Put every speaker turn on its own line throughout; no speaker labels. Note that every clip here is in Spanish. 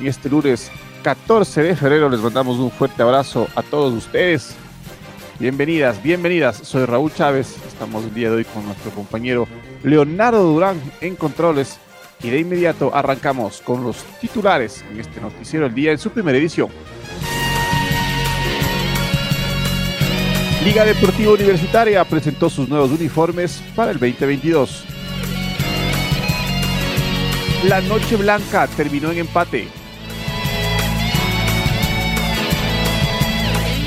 y este lunes 14 de febrero les mandamos un fuerte abrazo a todos ustedes. Bienvenidas, bienvenidas. Soy Raúl Chávez. Estamos el día de hoy con nuestro compañero Leonardo Durán en controles. Y de inmediato arrancamos con los titulares en este noticiero el día en su primera edición. Liga Deportiva Universitaria presentó sus nuevos uniformes para el 2022. La Noche Blanca terminó en empate.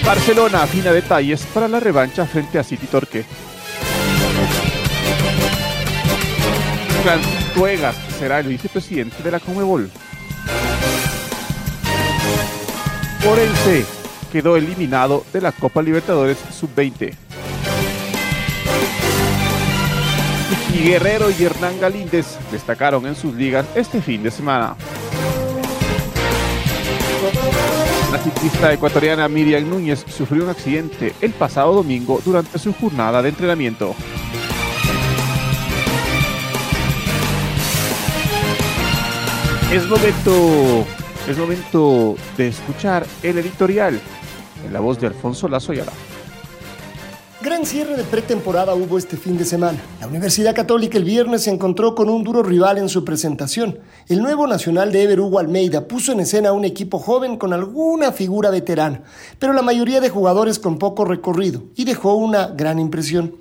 Barcelona afina detalles para la revancha frente a City Torque. Tuegas será el vicepresidente de la Comebol. Orense quedó eliminado de la Copa Libertadores Sub-20. Y Guerrero y Hernán Galíndez destacaron en sus ligas este fin de semana. La ciclista ecuatoriana Miriam Núñez sufrió un accidente el pasado domingo durante su jornada de entrenamiento. Es momento, es momento de escuchar el editorial en la voz de Alfonso Lazo Ayala.
Gran cierre de pretemporada hubo este fin de semana. La Universidad Católica el viernes se encontró con un duro rival en su presentación. El nuevo nacional de Ever Hugo Almeida puso en escena a un equipo joven con alguna figura veterana, pero la mayoría de jugadores con poco recorrido, y dejó una gran impresión.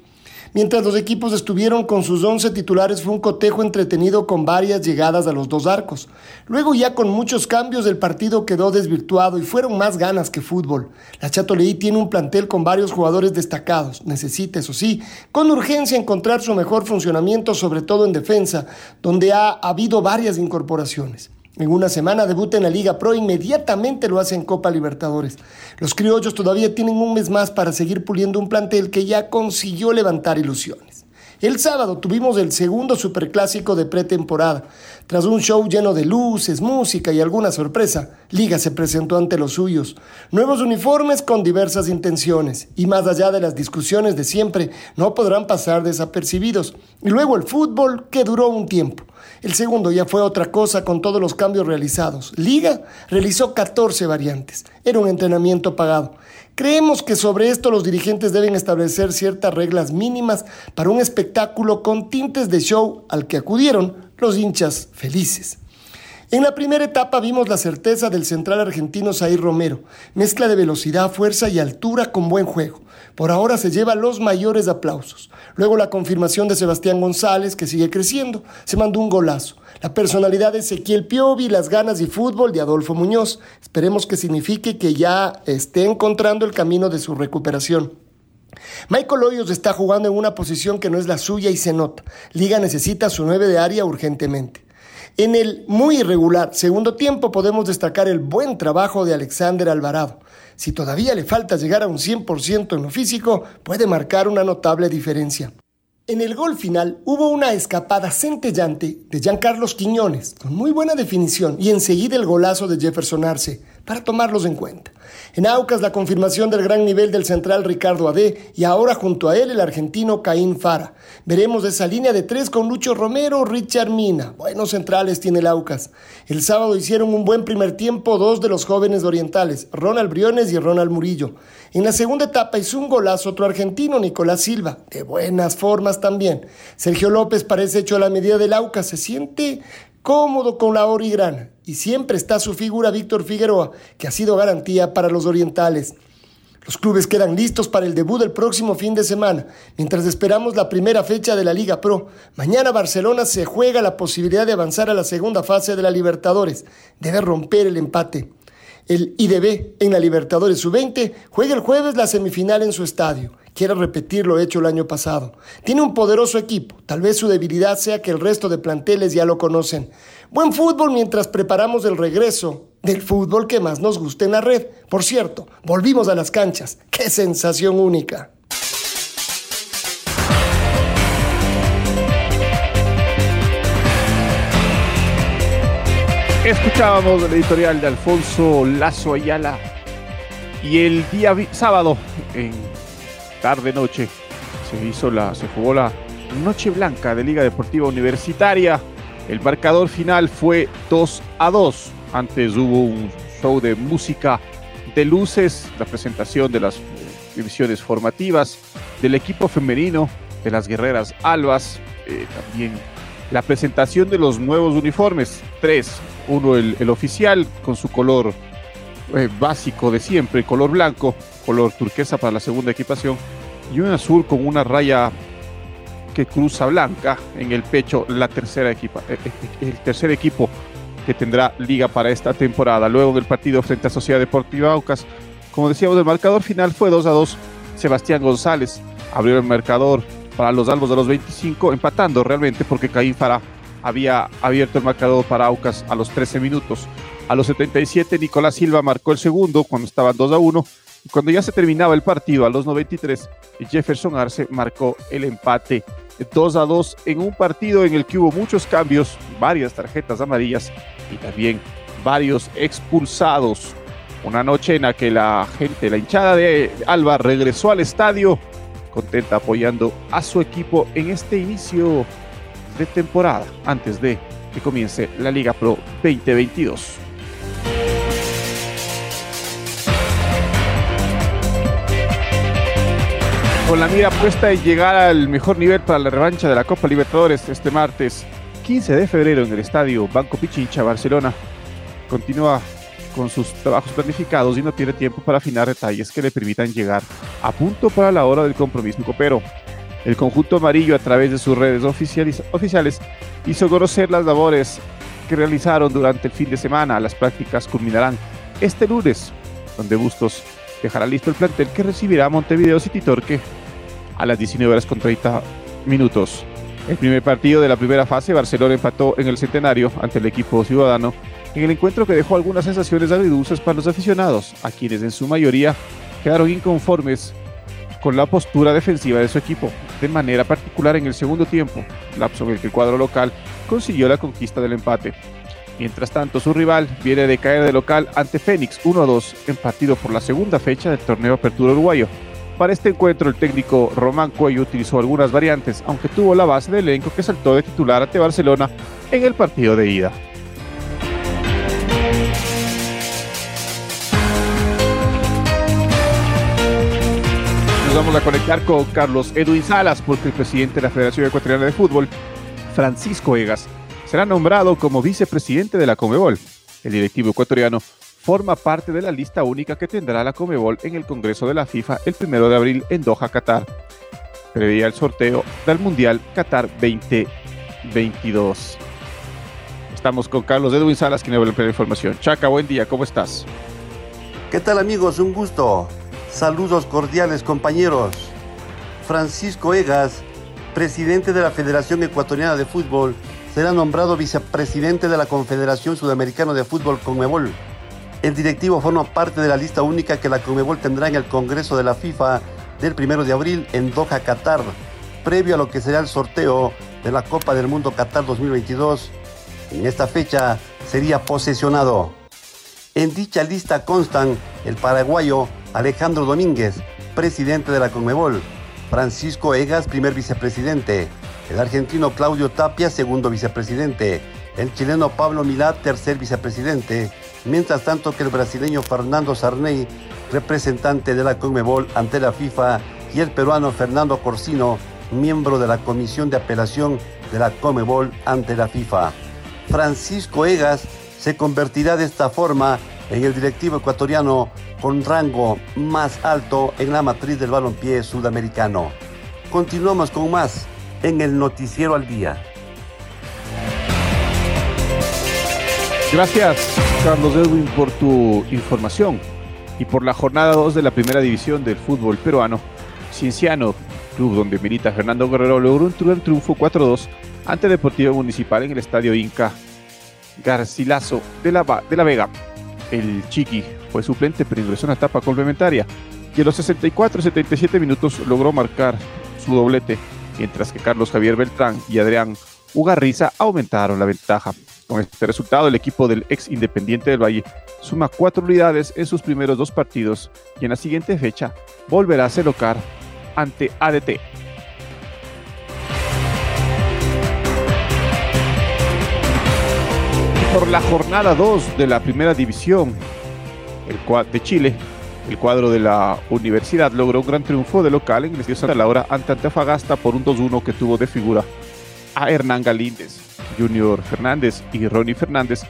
Mientras los equipos estuvieron con sus 11 titulares fue un cotejo entretenido con varias llegadas a los dos arcos. Luego ya con muchos cambios el partido quedó desvirtuado y fueron más ganas que fútbol. La Chatoleí tiene un plantel con varios jugadores destacados. Necesita, eso sí, con urgencia encontrar su mejor funcionamiento, sobre todo en defensa, donde ha habido varias incorporaciones. En una semana debuta en la Liga Pro, inmediatamente lo hace en Copa Libertadores. Los criollos todavía tienen un mes más para seguir puliendo un plantel que ya consiguió levantar ilusiones. El sábado tuvimos el segundo superclásico de pretemporada. Tras un show lleno de luces, música y alguna sorpresa, Liga se presentó ante los suyos. Nuevos uniformes con diversas intenciones y más allá de las discusiones de siempre, no podrán pasar desapercibidos. Y luego el fútbol que duró un tiempo. El segundo ya fue otra cosa con todos los cambios realizados. Liga realizó 14 variantes. Era un entrenamiento pagado. Creemos que sobre esto los dirigentes deben establecer ciertas reglas mínimas para un espectáculo con tintes de show al que acudieron los hinchas felices. En la primera etapa vimos la certeza del central argentino Zair Romero, mezcla de velocidad, fuerza y altura con buen juego. Por ahora se lleva los mayores aplausos. Luego la confirmación de Sebastián González, que sigue creciendo, se mandó un golazo. La personalidad de Ezequiel Piovi, las ganas y fútbol de Adolfo Muñoz. Esperemos que signifique que ya esté encontrando el camino de su recuperación. Michael Hoyos está jugando en una posición que no es la suya y se nota. Liga necesita su 9 de área urgentemente. En el muy irregular segundo tiempo podemos destacar el buen trabajo de Alexander Alvarado. Si todavía le falta llegar a un 100% en lo físico, puede marcar una notable diferencia. En el gol final hubo una escapada centellante de Giancarlos Quiñones, con muy buena definición, y enseguida el golazo de Jefferson Arce, para tomarlos en cuenta. En Aucas la confirmación del gran nivel del central Ricardo Ade y ahora junto a él el argentino Caín Fara. Veremos esa línea de tres con Lucho Romero, Richard Mina. Buenos centrales tiene el Aucas. El sábado hicieron un buen primer tiempo dos de los jóvenes orientales, Ronald Briones y Ronald Murillo. En la segunda etapa hizo un golazo otro argentino, Nicolás Silva, de buenas formas también. Sergio López parece hecho a la medida del Aucas, se siente cómodo con la origrana y siempre está su figura Víctor Figueroa, que ha sido garantía para los orientales. Los clubes quedan listos para el debut del próximo fin de semana, mientras esperamos la primera fecha de la Liga Pro. Mañana Barcelona se juega la posibilidad de avanzar a la segunda fase de la Libertadores. Debe romper el empate. El IDB en la Libertadores Sub-20 juega el jueves la semifinal en su estadio. Quiere repetir lo hecho el año pasado. Tiene un poderoso equipo. Tal vez su debilidad sea que el resto de planteles ya lo conocen. Buen fútbol mientras preparamos el regreso del fútbol que más nos guste en la red. Por cierto, volvimos a las canchas. ¡Qué sensación única!
Escuchábamos el editorial de Alfonso Lazo Ayala y el día sábado en tarde noche se hizo la se jugó la Noche Blanca de Liga Deportiva Universitaria. El marcador final fue 2 a 2. Antes hubo un show de música de luces, la presentación de las divisiones formativas del equipo femenino de las guerreras albas, eh, también la presentación de los nuevos uniformes, tres, uno el, oficial con su color eh, básico de siempre, color blanco, color turquesa para la segunda equipación, y un azul con una raya que cruza blanca en el pecho, la tercera equipa, eh, eh, el tercer equipo que tendrá liga para esta temporada. Luego del partido frente a Sociedad Deportiva Aucas, como decíamos, el marcador final fue 2 a 2. Sebastián González abrió el marcador para los albos de los 25, empatando realmente porque Caín Farah había abierto el marcador para Aucas a los 13 minutos. A los 77, Nicolás Silva marcó el segundo cuando estaban 2 a 1. Cuando ya se terminaba el partido, a los 93, Jefferson Arce marcó el empate 2 a 2 en un partido en el que hubo muchos cambios, varias tarjetas amarillas y también varios expulsados. Una noche en la que la gente, la hinchada de Alba regresó al estadio contenta apoyando a su equipo en este inicio de temporada antes de que comience la Liga Pro 2022. Con la mira puesta en llegar al mejor nivel para la revancha de la Copa Libertadores este martes 15 de febrero en el estadio Banco Pichincha, Barcelona, continúa con sus trabajos planificados y no tiene tiempo para afinar detalles que le permitan llegar a punto para la hora del compromiso copero. El conjunto amarillo a través de sus redes oficiales, hizo conocer las labores que realizaron durante el fin de semana. Las prácticas culminarán este lunes, donde Bustos dejará listo el plantel que recibirá a Montevideo City Torque a las 19 horas con 30 minutos. El primer partido de la primera fase, Barcelona empató en el centenario ante el equipo ciudadano en el encuentro que dejó algunas sensaciones agridulces para los aficionados, a quienes en su mayoría quedaron inconformes con la postura defensiva de su equipo, de manera particular en el segundo tiempo, lapso en el que el cuadro local consiguió la conquista del empate. Mientras tanto, su rival viene de caer de local ante Fénix 1-2 en partido por la segunda fecha del torneo Apertura Uruguayo. Para este encuentro, el técnico Román Cuello utilizó algunas variantes, aunque tuvo la base del elenco que saltó de titular ante Barcelona en el partido de ida. Nos vamos a conectar con Carlos Edwin Salas, porque el presidente de la Federación Ecuatoriana de Fútbol, Francisco Egas, será nombrado como vicepresidente de la Comebol. El directivo ecuatoriano forma parte de la lista única que tendrá la Comebol en el Congreso de la FIFA el primero de abril en Doha, Qatar. Previa el sorteo del Mundial Qatar 2022. Estamos con Carlos Edwin Salas, quien a la información. Chaca, buen día, ¿cómo estás?
¿Qué tal amigos? Un gusto. Saludos cordiales compañeros. Francisco Egas, presidente de la Federación Ecuatoriana de Fútbol, será nombrado vicepresidente de la Confederación Sudamericana de Fútbol Conmebol. El directivo forma parte de la lista única que la Conmebol tendrá en el Congreso de la FIFA del 1 de abril en Doha, Qatar, previo a lo que será el sorteo de la Copa del Mundo Qatar 2022. En esta fecha sería posesionado. En dicha lista constan el paraguayo Alejandro Domínguez, presidente de la Conmebol, Francisco Egas, primer vicepresidente, el argentino Claudio Tapia, segundo vicepresidente, el chileno Pablo Milá, tercer vicepresidente, mientras tanto que el brasileño Fernando Sarney, representante de la Conmebol ante la FIFA, y el peruano Fernando Corsino, miembro de la Comisión de Apelación de la Conmebol ante la FIFA. Francisco Egas se convertirá de esta forma en el directivo ecuatoriano con rango más alto en la matriz del balompié sudamericano. Continuamos con más en el Noticiero al Día.
Gracias, Carlos Edwin, por tu información y por la jornada 2 de la primera división del fútbol peruano. Cienciano, club donde milita Fernando Guerrero, logró un triunfo 4-2 ante Deportivo Municipal en el estadio Inca Garcilaso de la, de la Vega. El Chiqui fue suplente, pero ingresó en la etapa complementaria y en los 64-77 minutos logró marcar su doblete, mientras que Carlos Javier Beltrán y Adrián Ugarriza aumentaron la ventaja. Con este resultado, el equipo del ex Independiente del Valle suma cuatro unidades en sus primeros dos partidos y en la siguiente fecha volverá a celocar ante ADT. Por la jornada 2 de la primera división de Chile, el cuadro de la universidad logró un gran triunfo de local en el Santa Laura ante Antofagasta por un 2-1 que tuvo de figura a Hernán Galíndez. Junior Fernández y Ronnie Fernández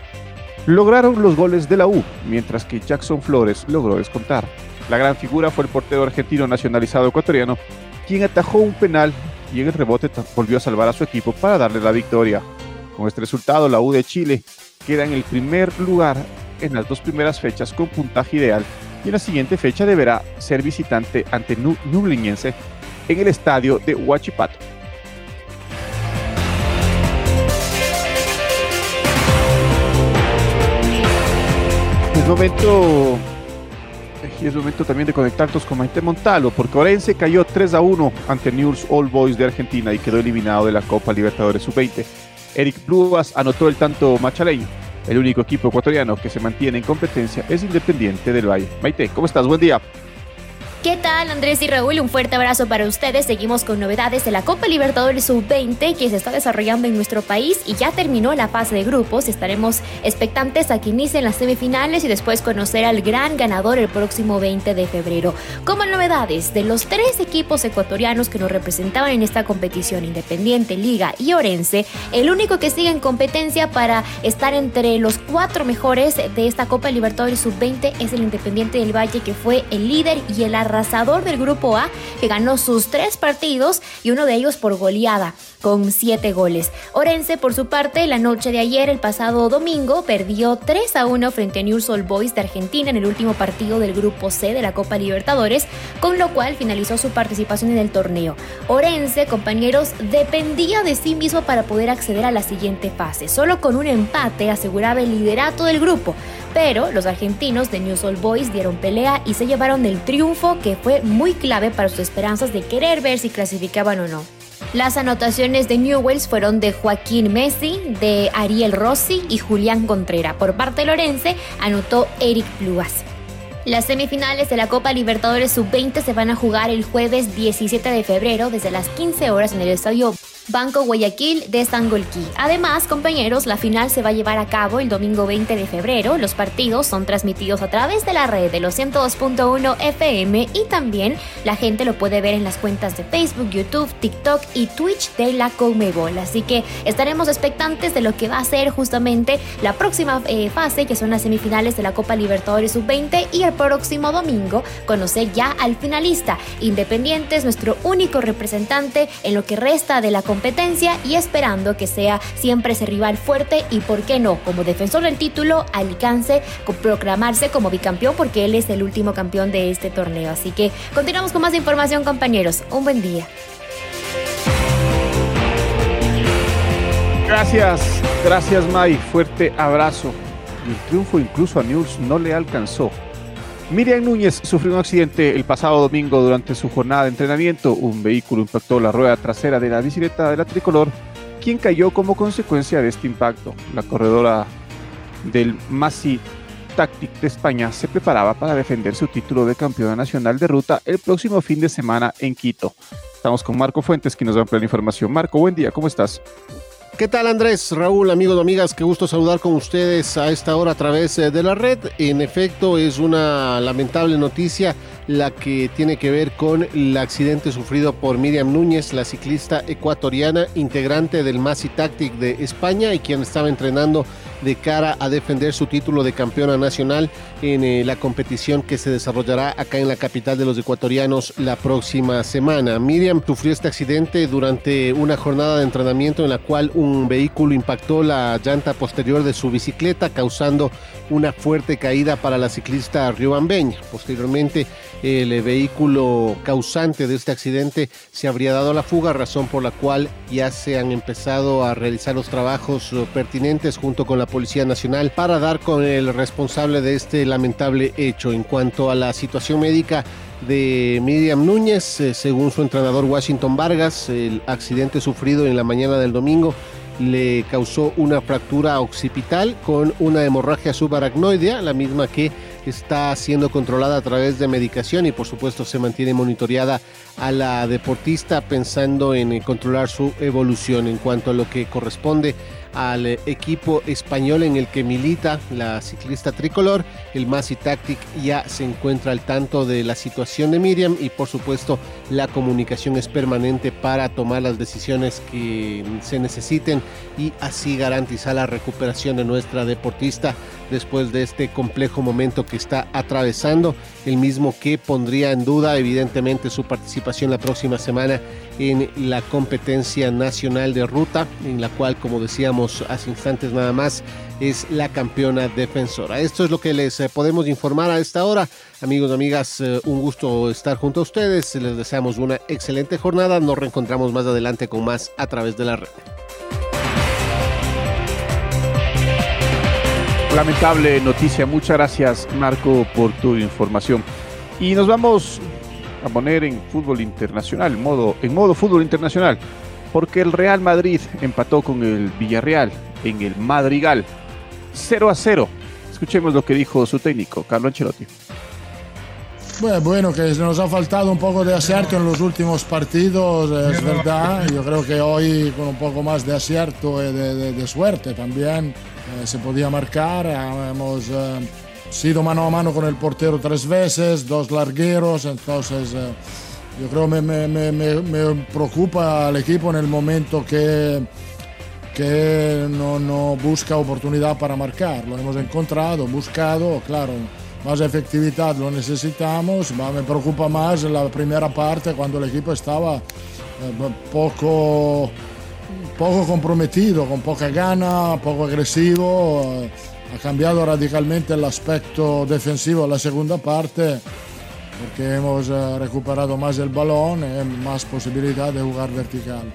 lograron los goles de la U, mientras que Jackson Flores logró descontar. La gran figura fue el portero argentino nacionalizado ecuatoriano, quien atajó un penal y en el rebote volvió a salvar a su equipo para darle la victoria. Con este resultado, la U de Chile queda en el primer lugar en las dos primeras fechas con puntaje ideal y en la siguiente fecha deberá ser visitante ante Nubliñense en el estadio de Huachipato. Momento, es momento también de conectarnos con Maite Montalo, porque Orense cayó 3 a 1 ante News All Boys de Argentina y quedó eliminado de la Copa Libertadores Sub-20. Eric Pluas anotó el tanto machaleño. El único equipo ecuatoriano que se mantiene en competencia es Independiente del Valle. Maite, ¿cómo estás? Buen día.
¿Qué tal Andrés y Raúl? Un fuerte abrazo para ustedes. Seguimos con novedades de la Copa Libertadores Sub-20 que se está desarrollando en nuestro país y ya terminó la fase de grupos. Estaremos expectantes a que inicien las semifinales y después conocer al gran ganador el próximo 20 de febrero. Como novedades, de los tres equipos ecuatorianos que nos representaban en esta competición, Independiente, Liga y Orense, el único que sigue en competencia para estar entre los cuatro mejores de esta Copa Libertadores Sub-20 es el Independiente del Valle que fue el líder y el arrasador del grupo A, que ganó sus tres partidos y uno de ellos por goleada, con siete goles. Orense, por su parte, la noche de ayer, el pasado domingo, perdió 3 a 1 frente a News All Boys de Argentina en el último partido del grupo C de la Copa Libertadores, con lo cual finalizó su participación en el torneo. Orense, compañeros, dependía de sí mismo para poder acceder a la siguiente fase. Solo con un empate aseguraba el liderato del grupo pero los argentinos de News All Boys dieron pelea y se llevaron el triunfo que fue muy clave para sus esperanzas de querer ver si clasificaban o no. Las anotaciones de Newells fueron de Joaquín Messi, de Ariel Rossi y Julián Contreras. Por parte de Lorense anotó Eric Pluas. Las semifinales de la Copa Libertadores Sub-20 se van a jugar el jueves 17 de febrero desde las 15 horas en el estadio Banco Guayaquil de Sangolquí. Además, compañeros, la final se va a llevar a cabo el domingo 20 de febrero. Los partidos son transmitidos a través de la red de los 102.1 FM y también la gente lo puede ver en las cuentas de Facebook, YouTube, TikTok y Twitch de la Conmebol. Así que estaremos expectantes de lo que va a ser justamente la próxima eh, fase, que son las semifinales de la Copa Libertadores Sub-20 y el próximo domingo conocer ya al finalista. Independiente es nuestro único representante en lo que resta de la competencia y esperando que sea siempre ese rival fuerte y, por qué no, como defensor del título, alcance proclamarse como bicampeón porque él es el último campeón de este torneo. Así que continuamos con más información, compañeros. Un buen día.
Gracias, gracias May, fuerte abrazo. el triunfo incluso a News no le alcanzó. Miriam Núñez sufrió un accidente el pasado domingo durante su jornada de entrenamiento. Un vehículo impactó la rueda trasera de la bicicleta de la tricolor, quien cayó como consecuencia de este impacto. La corredora del Masi Tactic de España se preparaba para defender su título de campeona nacional de ruta el próximo fin de semana en Quito. Estamos con Marco Fuentes, que nos va a ampliar la información. Marco, buen día, ¿cómo estás?
¿Qué tal Andrés, Raúl, amigos y amigas? Qué gusto saludar con ustedes a esta hora a través eh, de la red. En efecto, es una lamentable noticia la que tiene que ver con el accidente sufrido por Miriam Núñez, la ciclista ecuatoriana, integrante del Masi Tactic de España y quien estaba entrenando de cara a defender su título de campeona nacional en eh, la competición que se desarrollará acá en la capital de los ecuatorianos la próxima semana. Miriam sufrió este accidente durante una jornada de entrenamiento en la cual un vehículo impactó la llanta posterior de su bicicleta causando una fuerte caída para la ciclista riobambeña. Posteriormente el vehículo causante de este accidente se habría dado la fuga, razón por la cual ya se han empezado a realizar los trabajos eh, pertinentes junto con la Policía Nacional para dar con el responsable de este lamentable hecho. En cuanto a la situación médica de Miriam Núñez, eh, según su entrenador Washington Vargas, el accidente sufrido en la mañana del domingo le causó una fractura occipital con una hemorragia subaracnoidea, la misma que está siendo controlada a través de medicación y por supuesto se mantiene monitoreada a la deportista pensando en controlar su evolución en cuanto a lo que corresponde al equipo español en el que milita la ciclista tricolor. El Masi Tactic ya se encuentra al tanto de la situación de Miriam y por supuesto la comunicación es permanente para tomar las decisiones que se necesiten y así garantizar la recuperación de nuestra deportista después de este complejo momento que está atravesando, el mismo que pondría en duda evidentemente su participación la próxima semana en la competencia nacional de ruta, en la cual, como decíamos hace instantes nada más, es la campeona defensora. Esto es lo que les eh, podemos informar a esta hora. Amigos, amigas, eh, un gusto estar junto a ustedes. Les deseamos una excelente jornada. Nos reencontramos más adelante con más a través de la red.
Lamentable noticia. Muchas gracias, Marco, por tu información. Y nos vamos a poner en fútbol internacional, modo, en modo fútbol internacional, porque el Real Madrid empató con el Villarreal en el Madrigal 0 a 0. Escuchemos lo que dijo su técnico, Carlo Ancelotti.
Bueno, que nos ha faltado un poco de acierto en los últimos partidos, es verdad. Yo creo que hoy con un poco más de acierto y de, suerte también eh, se podía marcar. Hemos eh, sido mano a mano con el portero tres veces, dos largueros, entonces eh, yo creo me, me, me, me, preocupa el equipo en el momento que, que no, no busca oportunidad para marcar. Lo hemos encontrado, buscado, claro más efectividad lo necesitamos, me preocupa más la primera parte cuando el equipo estaba eh, poco, poco comprometido, con poca gana, poco agresivo. Eh, ha cambiado radicalmente el aspecto defensivo en la segunda parte porque hemos eh, recuperado más el balón y más posibilidad de jugar vertical.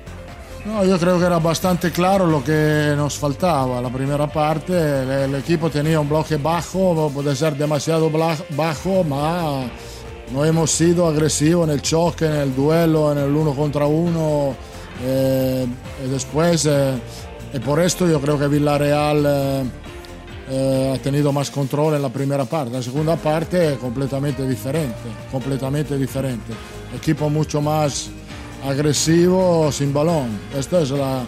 No, yo creo que era bastante claro lo que nos faltaba. La primera parte, el, equipo tenía un bloque bajo, puede ser demasiado bajo, pero no hemos sido agresivos en el choque, en el duelo, en el uno contra uno. Eh, y después, eh, y por esto yo creo que Villarreal eh, ha tenido más control en la primera parte. La segunda parte completamente diferente, completamente diferente. Equipo mucho más agresivo sin balón. Esta es la,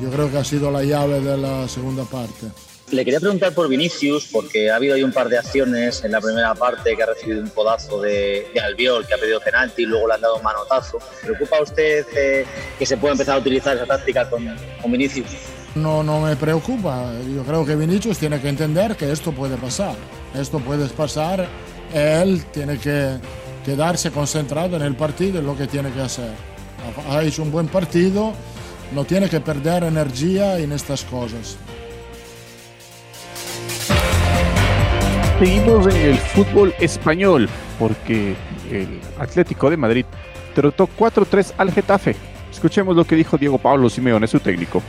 yo creo que ha sido la llave de la segunda parte.
Le quería preguntar por Vinicius, porque ha habido ahí un par de acciones en la primera parte que ha recibido un podazo de, Albiol, que ha pedido penalti y luego le han dado un manotazo. ¿Preocupa a usted eh, que se pueda empezar a utilizar esa táctica con, con Vinicius?
No, no me preocupa. Yo creo que Vinicius tiene que entender que esto puede pasar. Esto puede pasar. Él tiene que quedarse concentrado en el partido y lo que tiene que hacer ha hecho un buen partido, no tiene que perder energía en estas cosas.
Seguimos en el fútbol español porque el Atlético de Madrid derrotó 4-3 al Getafe. Escuchemos lo que dijo Diego Pablo Simeone, su técnico.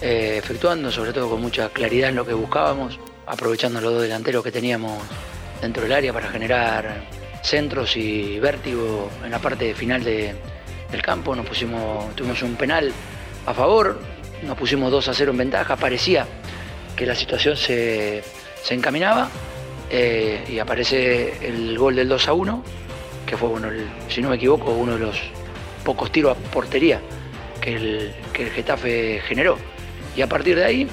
Eh, efectuando sobre todo con mucha claridad en lo que buscábamos, aprovechando los dos delanteros que teníamos dentro del área para generar centros y vértigo en la parte final de, del campo, nos pusimos, tuvimos un penal a favor, nos pusimos 2 a 0 en ventaja, parecía que la situación se, encaminaba eh, y aparece el gol del 2 a 1, que fue, bueno, si no me equivoco, uno de los pocos tiros a portería que el, que el Getafe generó. Y a partir de ahí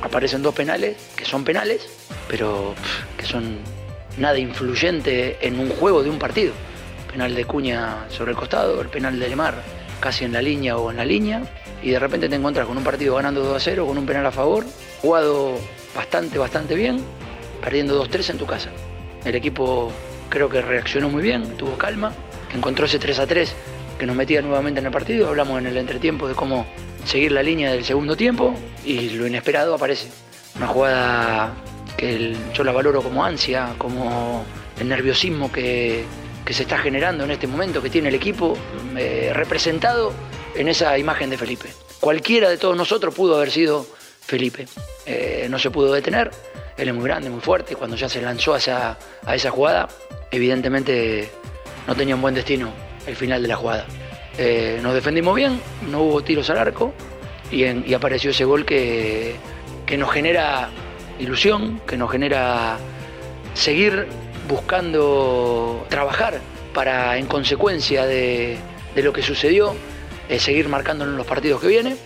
aparecen dos penales, que son penales, pero que son nada influyente en un juego de un partido penal de Cuña sobre el costado, el penal de Lemar casi en la línea o en la línea, y de repente te encuentras con un partido ganando 2 a 0, con un penal a favor, jugado bastante, bastante bien, perdiendo 2-3 en tu casa. El equipo creo que reaccionó muy bien, tuvo calma, encontró ese 3 a 3 que nos metía nuevamente en el partido. Hablamos en el entretiempo de cómo seguir la línea del segundo tiempo y lo inesperado aparece. Una jugada que yo la valoro como ansia, como el nerviosismo que, se está generando en este momento, que tiene el equipo eh, representado en esa imagen de Felipe. Cualquiera de todos nosotros pudo haber sido Felipe. Eh, no se pudo detener, él es muy grande, muy fuerte, cuando ya se lanzó a esa, a esa jugada, evidentemente no tenía un buen destino el final de la jugada. Eh, nos defendimos bien, no hubo tiros al arco y, apareció ese gol que, que nos genera ilusión, que nos genera seguir buscando trabajar para, en consecuencia de, lo que sucedió, eh, seguir marcándolo en los partidos que vienen.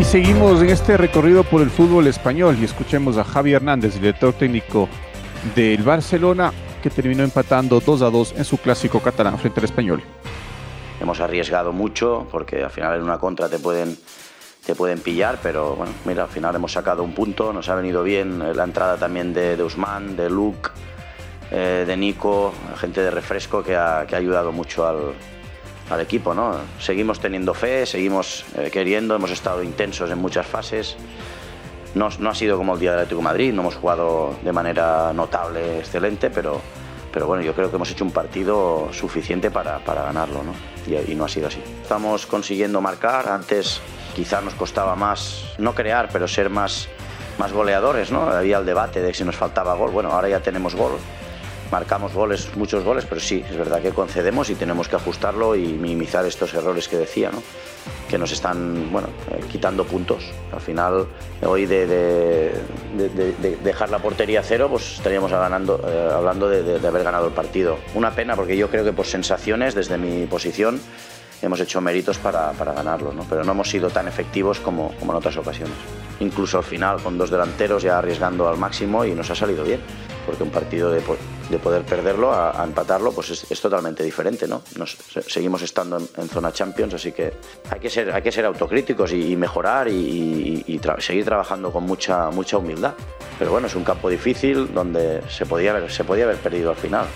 Y seguimos en este recorrido por el fútbol español y escuchemos a Javi Hernández, director técnico del Barcelona, que terminó empatando 2 a 2 en su clásico catalán frente al español.
Hemos arriesgado mucho porque al final en una contra te pueden, te pueden pillar, pero bueno, mira, al final hemos sacado un punto, nos ha venido bien la entrada también de, de Usman, de Luke, eh, de Nico, gente de refresco que ha, que ha ayudado mucho al, al, equipo. ¿no? Seguimos teniendo fe, seguimos eh, queriendo, hemos estado intensos en muchas fases. No, no, ha sido como el día del Atlético de Madrid, no hemos jugado de manera notable, excelente, pero, pero bueno, yo creo que hemos hecho un partido suficiente para, para ganarlo, ¿no? Y, y, no ha sido así. Estamos consiguiendo marcar, antes quizás nos costaba más, no crear, pero ser más, más goleadores, ¿no? Había el debate de si nos faltaba gol, bueno, ahora ya tenemos gol. Marcamos goles, muchos goles, pero sí, es verdad que concedemos y tenemos que ajustarlo y minimizar estos errores que decía, ¿no? que nos están bueno, eh, quitando puntos. Al final, hoy de, de, de, dejar la portería cero, pues estaríamos ganando, eh, hablando de, haber ganado el partido. Una pena porque yo creo que por sensaciones, desde mi posición, hemos hecho méritos para, para ganarlo, pero no hemos sido tan efectivos como, como en otras ocasiones. Incluso al final, con dos delanteros ya arriesgando al máximo y nos ha salido bien, porque un partido de, de poder perderlo a, a empatarlo pues es, es, totalmente diferente. ¿no? Nos, seguimos estando en, en, zona Champions, así que hay que ser, hay que ser autocríticos y, y mejorar y, y, y tra seguir trabajando con mucha, mucha humildad. Pero bueno, es un campo difícil donde se podía haber, se podía haber perdido al final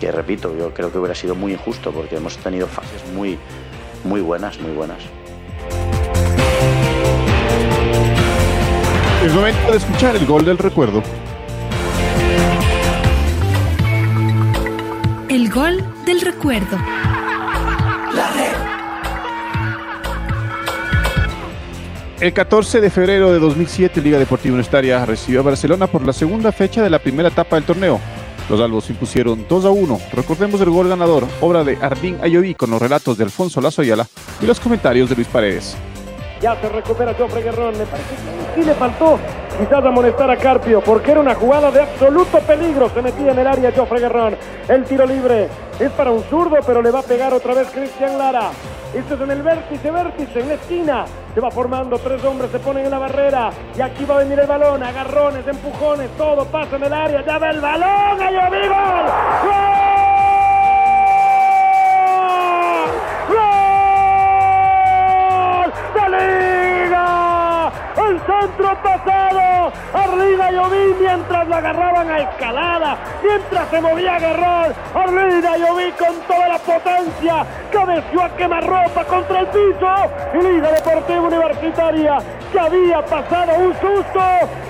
que repito, yo creo que hubiera sido muy injusto porque hemos tenido fases muy, muy buenas, muy buenas.
Es momento de escuchar el gol del recuerdo.
El gol del recuerdo.
La red. El 14 de febrero de 2007, Liga Deportiva Universitaria recibió a Barcelona por la segunda fecha de la primera etapa del torneo. Los albos impusieron 2 a 1. Recordemos el gol ganador, obra de Ardín Ayoví con los relatos de Alfonso Lazoyala y los comentarios de Luis Paredes.
Ya se recupera Jofre Guerrón. Me parece que sí le faltó quizás amonestar a Carpio porque era una jugada de absoluto peligro. Se metía en el área Jofre Guerrón. El tiro libre es para un zurdo, pero le va a pegar otra vez Cristian Lara. Esto es en el vértice, vértice, en la esquina. Se va formando, tres hombres se ponen en la barrera. Y aquí va a venir el balón, agarrones, empujones, todo pasa en el área. Ya va el balón, ¡Ay, gol! ¡Gol! Centro pasado. Arriba Lloví mientras la agarraban a escalada. Mientras se movía Guerrón. Arriba Lloví con toda la potencia. Cabeció a quemarropa contra el piso. Y Liga Deportiva Universitaria que había pasado un susto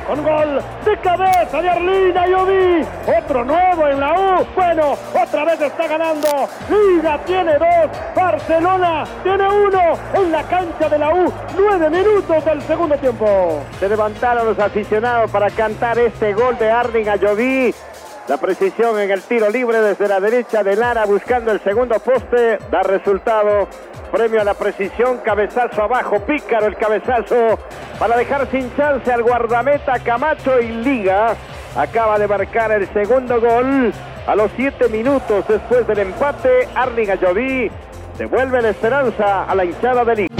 con gol de cabeza de Arlina Lloví. Otro nuevo en la U. Bueno, otra vez está ganando. Liga tiene dos. Barcelona tiene uno en la cancha de la U. Nueve minutos del segundo tiempo. Se levantaron los aficionados para cantar este gol de Arding Ayoví. La precisión en el tiro libre desde la derecha de Lara buscando el segundo poste da resultado. Premio a la precisión, cabezazo abajo, pícaro el cabezazo para dejar sin chance al guardameta Camacho y Liga. Acaba de marcar el segundo gol a los siete minutos después del empate. Arling Ayoví devuelve la esperanza a la hinchada de Liga.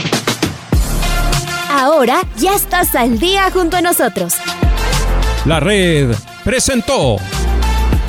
Ahora ya estás al día junto a nosotros.
La red presentó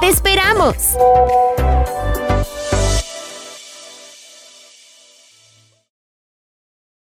¡Te esperamos!